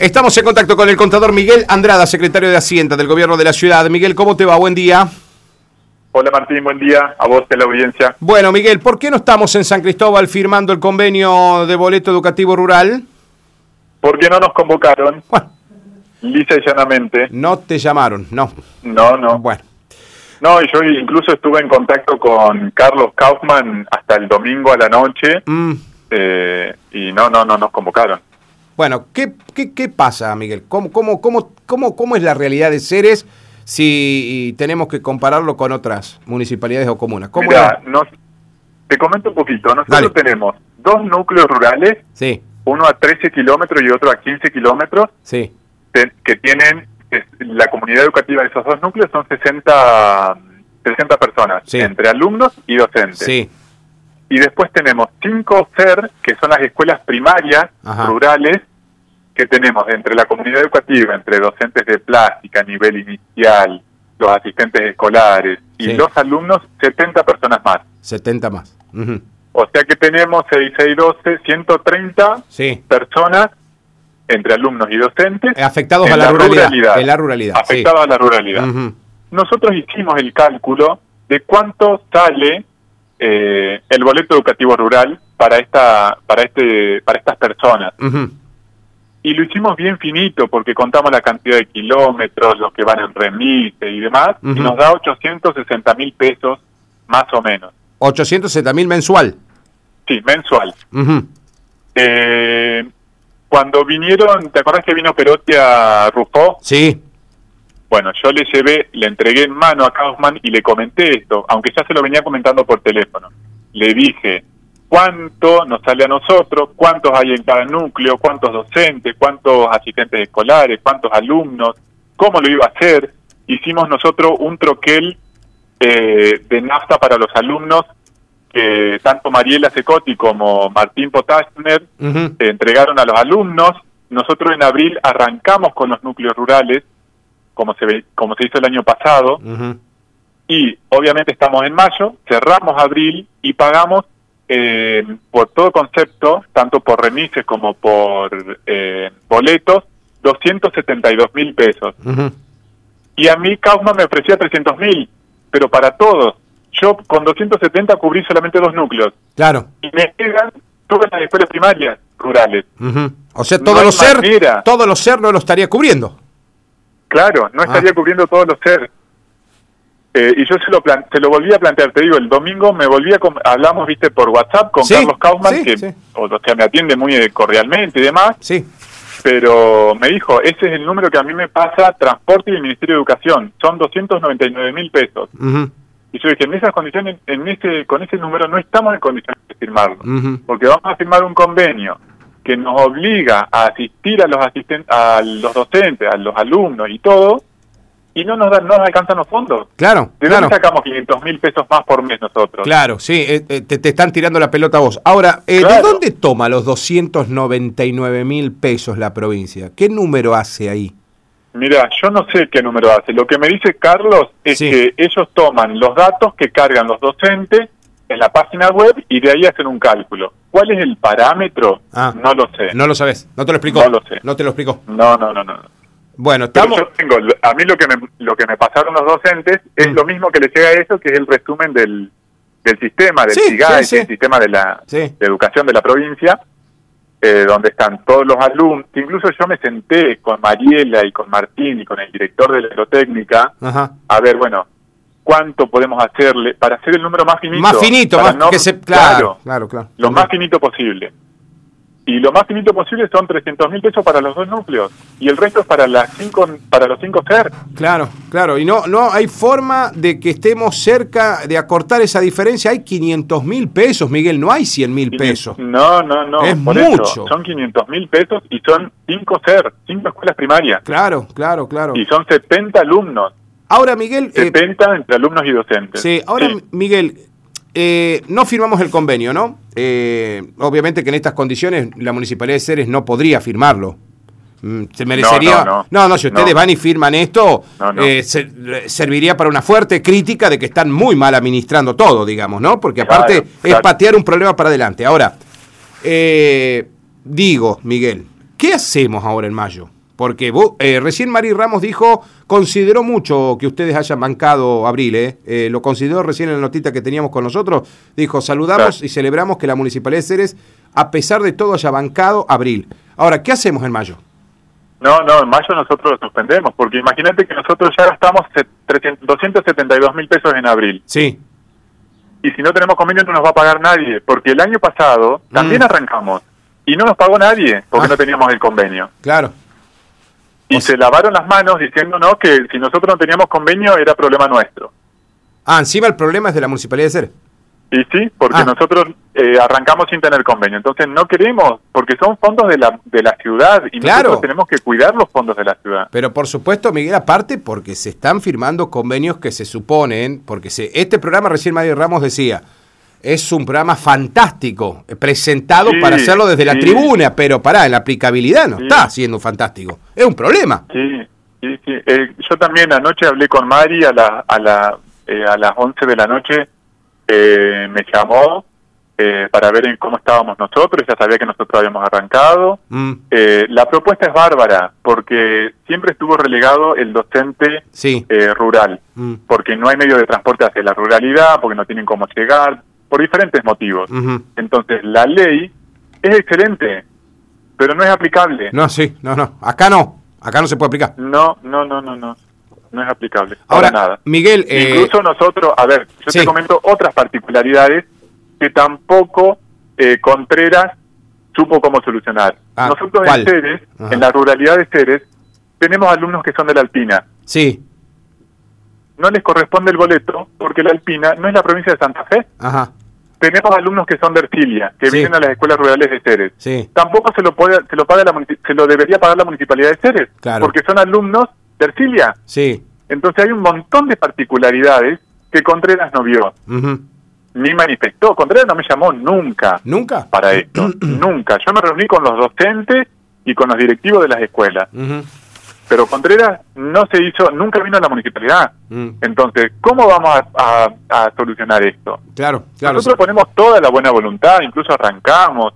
Estamos en contacto con el contador Miguel Andrada, secretario de Hacienda del Gobierno de la Ciudad. Miguel, ¿cómo te va? Buen día. Hola Martín, buen día. A vos de la audiencia. Bueno, Miguel, ¿por qué no estamos en San Cristóbal firmando el convenio de boleto educativo rural? Porque no nos convocaron. Bueno, Lisa y llanamente. no te llamaron, no. No, no. Bueno, No, y yo incluso estuve en contacto con Carlos Kaufman hasta el domingo a la noche mm, eh, y no, no, no nos convocaron. Bueno ¿qué, qué, qué pasa, Miguel? ¿Cómo, cómo, cómo, cómo, ¿Cómo es la realidad de Ceres si tenemos que compararlo con otras municipalidades o comunas? ¿Cómo Mira, es? nos, te comento un poquito. Nosotros Dale. tenemos dos núcleos rurales, Sí, uno a 13 kilómetros y otro a 15 kilómetros, sí, que tienen, la comunidad educativa de esos dos núcleos son 60, 60 personas, Sí. entre alumnos y docentes. sí. Y después tenemos cinco SER, que son las escuelas primarias Ajá. rurales, que tenemos entre la comunidad educativa, entre docentes de plástica, nivel inicial, los asistentes escolares y Sí. los alumnos, 70 personas más. 70 más. O sea que tenemos 6, 6, 12, 130 Sí. personas entre alumnos y docentes Afectados a la, ruralidad. En la ruralidad. sí. afectados a la ruralidad. Nosotros hicimos el cálculo de cuánto sale eh, el boleto educativo rural para esta para este para estas personas Ujú. Y lo hicimos bien finito porque contamos la cantidad de kilómetros, los que van en remise y demás y nos da 860 mil pesos más o menos. 860 mil mensual. Sí, mensual. Eh, cuando vinieron, ¿te acordás que vino Perotti a Rufo? Sí. Bueno, yo le llevé, le entregué en mano a Kaufman y le comenté esto, aunque ya se lo venía comentando por teléfono. Le dije cuánto nos sale a nosotros, cuántos hay en cada núcleo, cuántos docentes, cuántos asistentes escolares, cuántos alumnos, cómo lo iba a hacer. Hicimos nosotros un troquel eh, de nafta para los alumnos que tanto Mariela Secotti como Martín Potashner eh, entregaron a los alumnos. Nosotros en abril arrancamos con los núcleos rurales, como se, ve- como se hizo el año pasado, y obviamente estamos en mayo, cerramos abril y pagamos eh, por todo concepto, tanto por remises como por eh, boletos, 272 mil pesos. Y a mí Kaufman me ofrecía 300 mil, pero para todos. Yo con 270 cubrí solamente dos núcleos. Claro. Y me quedan todas las escuelas primarias rurales. O sea, No todos hay los ser, todos los ser no lo estaría cubriendo. Claro, no estaría Ah. cubriendo todos los ser. Eh, y yo se lo, plan- se lo volví a plantear, te digo, el domingo me volví a... hablamos, viste, por WhatsApp con Sí, Carlos Kaufman, sí, que sí. O, sea, me atiende muy eh, cordialmente y demás, Sí. pero me dijo, ese es el número que a mí me pasa Transporte y el Ministerio de Educación, son 299 mil pesos. Y yo dije, en esas condiciones, en ese, con ese número no estamos en condiciones de firmarlo, porque vamos a firmar un convenio que nos obliga a asistir a los asistentes, a los docentes, a los alumnos y todo, y no nos dan, no nos alcanzan los fondos. Claro, ¿De claro. dónde sacamos 500 mil pesos más por mes nosotros? Claro, sí, eh, eh, te, te están tirando la pelota a vos. Ahora, eh, ¿de dónde toma los 299 mil pesos la provincia? ¿Qué número hace ahí? Mira, yo no sé qué número hace. Lo que me dice Carlos es Sí. que ellos toman los datos que cargan los docentes en la página web y de ahí hacen un cálculo. ¿Cuál es el parámetro? Ah. no lo sé. No lo sabes, no te lo explicó. No lo sé. No te lo explicó. No, no, no, no. Bueno, Pero estamos. yo tengo, a mí lo que me, lo que me pasaron los docentes es Mm. lo mismo que les llega a eso, que es el resumen del, del sistema, del Sí, SIGAE, sí, sí. que es el sistema de la de educación de la provincia, eh, donde están todos los alumnos. Incluso yo me senté con Mariela y con Martín y con el director de la aerotécnica Ajá. a ver, bueno, cuánto podemos hacerle para hacer el número más finito. Más finito, para más no- que se. Claro, claro, claro. lo más finito posible. Y lo más finito posible son 300 mil pesos para los dos núcleos. Y el resto es para, las cinco, para los cinco SER. Claro, claro. Y no, no hay forma de que estemos cerca de acortar esa diferencia. Hay 500 mil pesos, Miguel, no hay 100 mil pesos. No, no, no. Es por mucho. Eso, son 500 mil pesos y son cinco SER, cinco escuelas primarias. Claro, claro, claro. Y son 70 alumnos. Ahora, Miguel. eh, 70 entre alumnos y docentes. Sí, ahora, Sí. Miguel, eh, no firmamos el convenio, ¿no? Eh, obviamente que en estas condiciones la Municipalidad de Ceres no podría firmarlo. Mm, Se merecería. no, no. no, no, si ustedes No. van y firman esto, No, no. eh, se- serviría para una fuerte crítica de que están muy mal administrando todo, digamos, ¿no? Porque aparte Claro, es patear un problema para adelante. Ahora, digo, Miguel, ¿Qué hacemos ahora en mayo? Porque vos, eh, recién Mari Ramos dijo, consideró mucho que ustedes hayan bancado abril, ¿eh? Eh, lo consideró recién en la notita que teníamos con nosotros. Dijo, saludamos y celebramos que la Municipalidad de Ceres, a pesar de todo, haya bancado abril. Ahora, ¿qué hacemos en mayo? No, no, en mayo nosotros lo suspendemos, porque imagínate que nosotros ya gastamos 300, 272 mil pesos en abril. Sí. Y si no tenemos convenio no nos va a pagar nadie, porque el año pasado también Mm. arrancamos y no nos pagó nadie porque Ah. no teníamos el convenio. Claro. Y O se lavaron las manos diciéndonos que si nosotros no teníamos convenio era problema nuestro. Ah, encima el problema es de la Municipalidad de Ceres. Y sí, porque Ah. nosotros eh, arrancamos sin tener convenio. Entonces no queremos, porque son fondos de la, de la ciudad y Claro. nosotros tenemos que cuidar los fondos de la ciudad. Pero por supuesto, Miguel, aparte porque se están firmando convenios que se suponen, porque se, este programa recién Mario Ramos decía, es un programa fantástico, eh, presentado Sí, para hacerlo desde la tribuna, pero pará, en la aplicabilidad no Sí. está siendo fantástico. Es un problema. Sí, sí, sí. Eh, yo también anoche hablé con Mari a, la, a, la, eh, a las 11 de la noche. eh, me llamó eh, para ver en cómo estábamos nosotros. Ya sabía que nosotros habíamos arrancado. Mm, Eh, la propuesta es bárbara porque siempre estuvo relegado el docente sí. eh, rural. Mm, Porque no hay medio de transporte hacia la ruralidad, porque no tienen cómo llegar, por diferentes motivos. Entonces, la ley es excelente, pero no es aplicable. No, sí, no, no. Acá no. Acá no se puede aplicar. No, no, no, no, no. No es aplicable. Ahora, para nada. Miguel, eh, Incluso nosotros, a ver, yo sí. te comento otras particularidades que tampoco eh, Contreras supo cómo solucionar. Ah, nosotros ¿cuál? en Ceres, Ajá. en la ruralidad de Ceres, tenemos alumnos que son de la Alpina. sí, No les corresponde el boleto porque la Alpina no es la provincia de Santa Fe. ajá, Tenemos alumnos que son de Ercilia, que Sí. vienen a las escuelas rurales de Ceres. sí. Tampoco se lo puede, se lo paga la se lo debería pagar la municipalidad de Ceres, Claro. porque son alumnos de Ercilia. Sí. Entonces hay un montón de particularidades que Contreras no vio, ni manifestó. Contreras no me llamó nunca ¿Nunca? para esto, nunca. Yo me reuní con los docentes y con los directivos de las escuelas, Ujú, pero Contreras no se hizo, nunca vino a la municipalidad. mm, Entonces, ¿cómo vamos a, a- a solucionar esto? Claro, claro. Nosotros ponemos toda la buena voluntad, incluso arrancamos,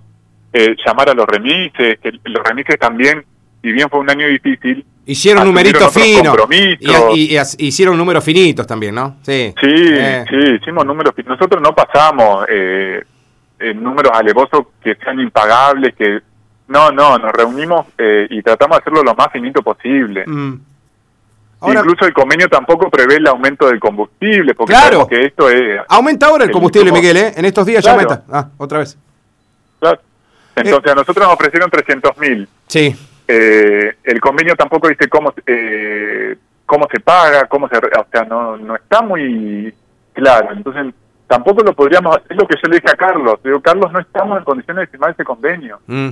eh, llamar a los remises, que los remises también, si bien fue un año difícil, Hicieron numeritos finos. Y, y- y hicieron números finitos también, ¿no? Sí. Sí, Eh, sí, hicimos números. fi- Nosotros no pasamos eh, números alevosos que sean impagables, que no, no, nos reunimos eh, y tratamos de hacerlo lo más finito posible. mm. Ahora, Incluso el convenio tampoco prevé el aumento del combustible, porque Claro. que esto es... aumenta ahora el combustible, Miguel, ¿eh? En estos días Claro. ya aumenta. Ah, otra vez. claro. Entonces a nosotros nos ofrecieron 300 mil. Sí. Eh, el convenio tampoco dice cómo eh, cómo se paga, cómo se, o sea, no no está muy claro. Entonces tampoco lo podríamos, es lo que yo le dije a Carlos. Digo, Carlos, no estamos en condiciones de firmar ese convenio. mm.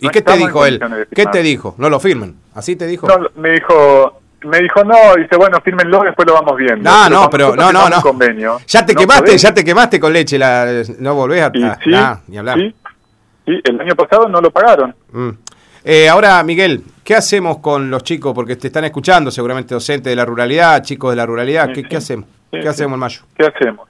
¿Y No qué te dijo él? ¿Qué te dijo? No lo firmen. ¿Así te dijo? No, me dijo, me dijo no, dice bueno, fírmenlo, después lo vamos viendo. No, no, pero no, no, no. convenio, ya te no quemaste, ya te quemaste con leche. La, no volvés a. Y sí, nah, ni hablar. sí, sí, el año pasado no lo pagaron. Mm. Eh, ahora, Miguel, ¿qué hacemos con los chicos? Porque te están escuchando, seguramente docentes de la ruralidad, chicos de la ruralidad. ¿Qué, sí. qué hacemos? ¿Qué hacemos en mayo? ¿Qué hacemos?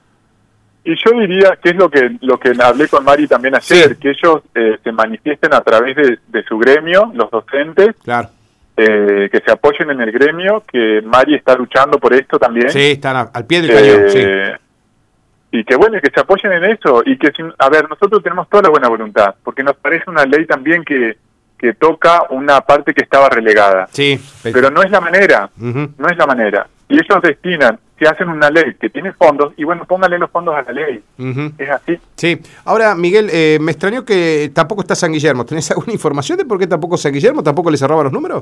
Y yo diría que es lo que lo que hablé con Mari también ayer, Sí. que ellos eh, se manifiesten a través de, de su gremio, los docentes, Claro. eh, que se apoyen en el gremio, que Mari está luchando por esto también. Sí, están a- al pie del cañón. Sí. Eh, Y que bueno, que se apoyen en eso y que, sin- a ver, nosotros tenemos toda la buena voluntad, porque nos parece una ley también que, que toca una parte que estaba relegada. Sí. Pero no es la manera, no es la manera. Y ellos destinan, si hacen una ley que tiene fondos, y bueno, pónganle los fondos a la ley. Es así. Sí. Ahora, Miguel, eh, me extrañó que tampoco está San Guillermo. ¿Tenés alguna información de por qué tampoco San Guillermo? ¿Tampoco le cerraba los números?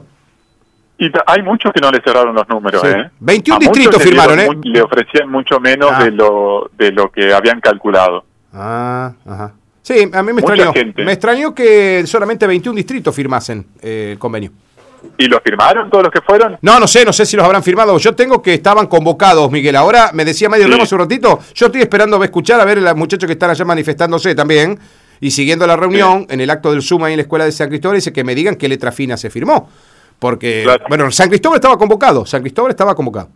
Y hay muchos que no le cerraron los números, Sí. ¿eh? 21 A muchos distritos le firmaron, dieron ¿eh? Le ofrecían mucho menos Ah. de lo de lo que habían calculado. Ah, ajá. Sí, a mí me Mucha extrañó. gente. Me extrañó que solamente 21 distritos firmasen eh, el convenio. ¿Y lo firmaron todos los que fueron? No, no sé, no sé si los habrán firmado. Yo tengo que estaban convocados, Miguel. Ahora me decía Mario Sí. Ramos un ratito. Yo estoy esperando a escuchar a ver a los muchachos que están allá manifestándose también. Y siguiendo la reunión, en el acto del Suma ahí en la escuela de San Cristóbal, dice que me digan qué letra fina se firmó. Porque, Claro. bueno, San Cristóbal estaba convocado. San Cristóbal estaba convocado.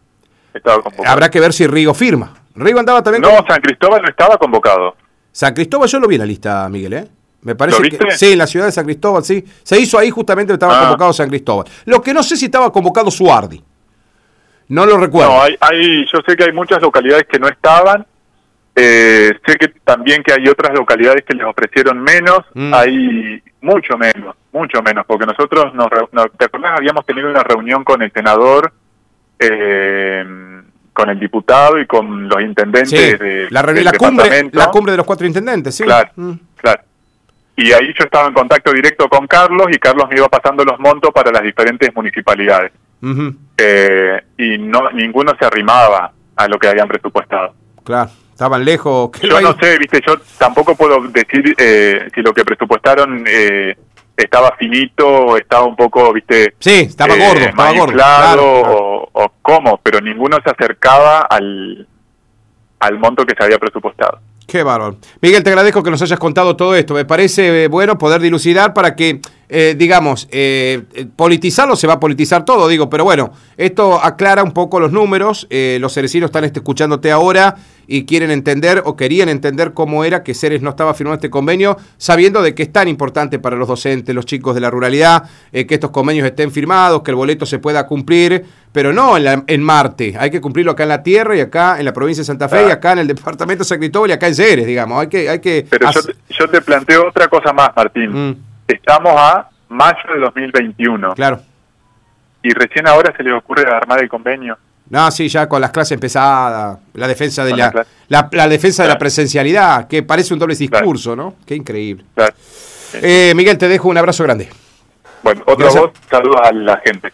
Estaba convocado. Habrá que ver si Rigo firma. Rigo andaba también No, con- San Cristóbal no estaba convocado. San Cristóbal yo lo vi en la lista, Miguel, ¿eh? Me parece ¿Lo viste? que sí, en la ciudad de San Cristóbal, sí. Se hizo ahí justamente estaba Ah. convocado San Cristóbal. Lo que no sé si estaba convocado Suardi. No lo recuerdo. No, hay, hay, yo sé que hay muchas localidades que no estaban. Eh, sé que también que hay otras localidades que les ofrecieron menos. Mm. Hay mucho menos, mucho menos, porque nosotros, nos, reu- no, ¿te acordás? Habíamos tenido una reunión con el senador, eh, con el diputado y con los intendentes Sí, de, la, la cumbre, la cumbre de los cuatro intendentes, sí. Claro, Mm. Y ahí yo estaba en contacto directo con Carlos y Carlos me iba pasando los montos para las diferentes municipalidades. Eh, y no ninguno se arrimaba a lo que habían presupuestado. Claro, estaban lejos. Yo no sé, viste, yo tampoco puedo decir eh, si lo que presupuestaron eh, estaba finito, estaba un poco, viste, Sí, estaba eh, gordo, estaba gordo. claro, claro. O, o cómo, pero ninguno se acercaba al, al monto que se había presupuestado. Miguel, te agradezco que nos hayas contado todo esto. Me parece eh, bueno poder dilucidar para que, eh, digamos, eh, eh, politizarlo se va a politizar todo, digo, pero bueno, esto aclara un poco los números. eh, los cerecinos están este, escuchándote ahora y quieren entender o querían entender cómo era que Ceres no estaba firmando este convenio, sabiendo de que es tan importante para los docentes, los chicos de la ruralidad, eh, que estos convenios estén firmados, que el boleto se pueda cumplir, pero no en, la- en Marte. Hay que cumplirlo acá en la tierra y acá en la provincia de Santa Fe y Claro. acá en el departamento de San Cristóbal y acá en Ceres, digamos. Hay que, hay que Pero yo, yo te planteo otra cosa más, Martín. Mm, Estamos a mayo de 2021 claro. y recién ahora se les ocurre armar el convenio. No, sí, ya con las clases empezadas, la defensa de Con la, la la, la defensa de la presencialidad, que parece un doble Claro. discurso, ¿no? Qué increíble. Claro. Eh, Miguel, te dejo un abrazo grande. Bueno, Gracias. voz, saludos a la gente.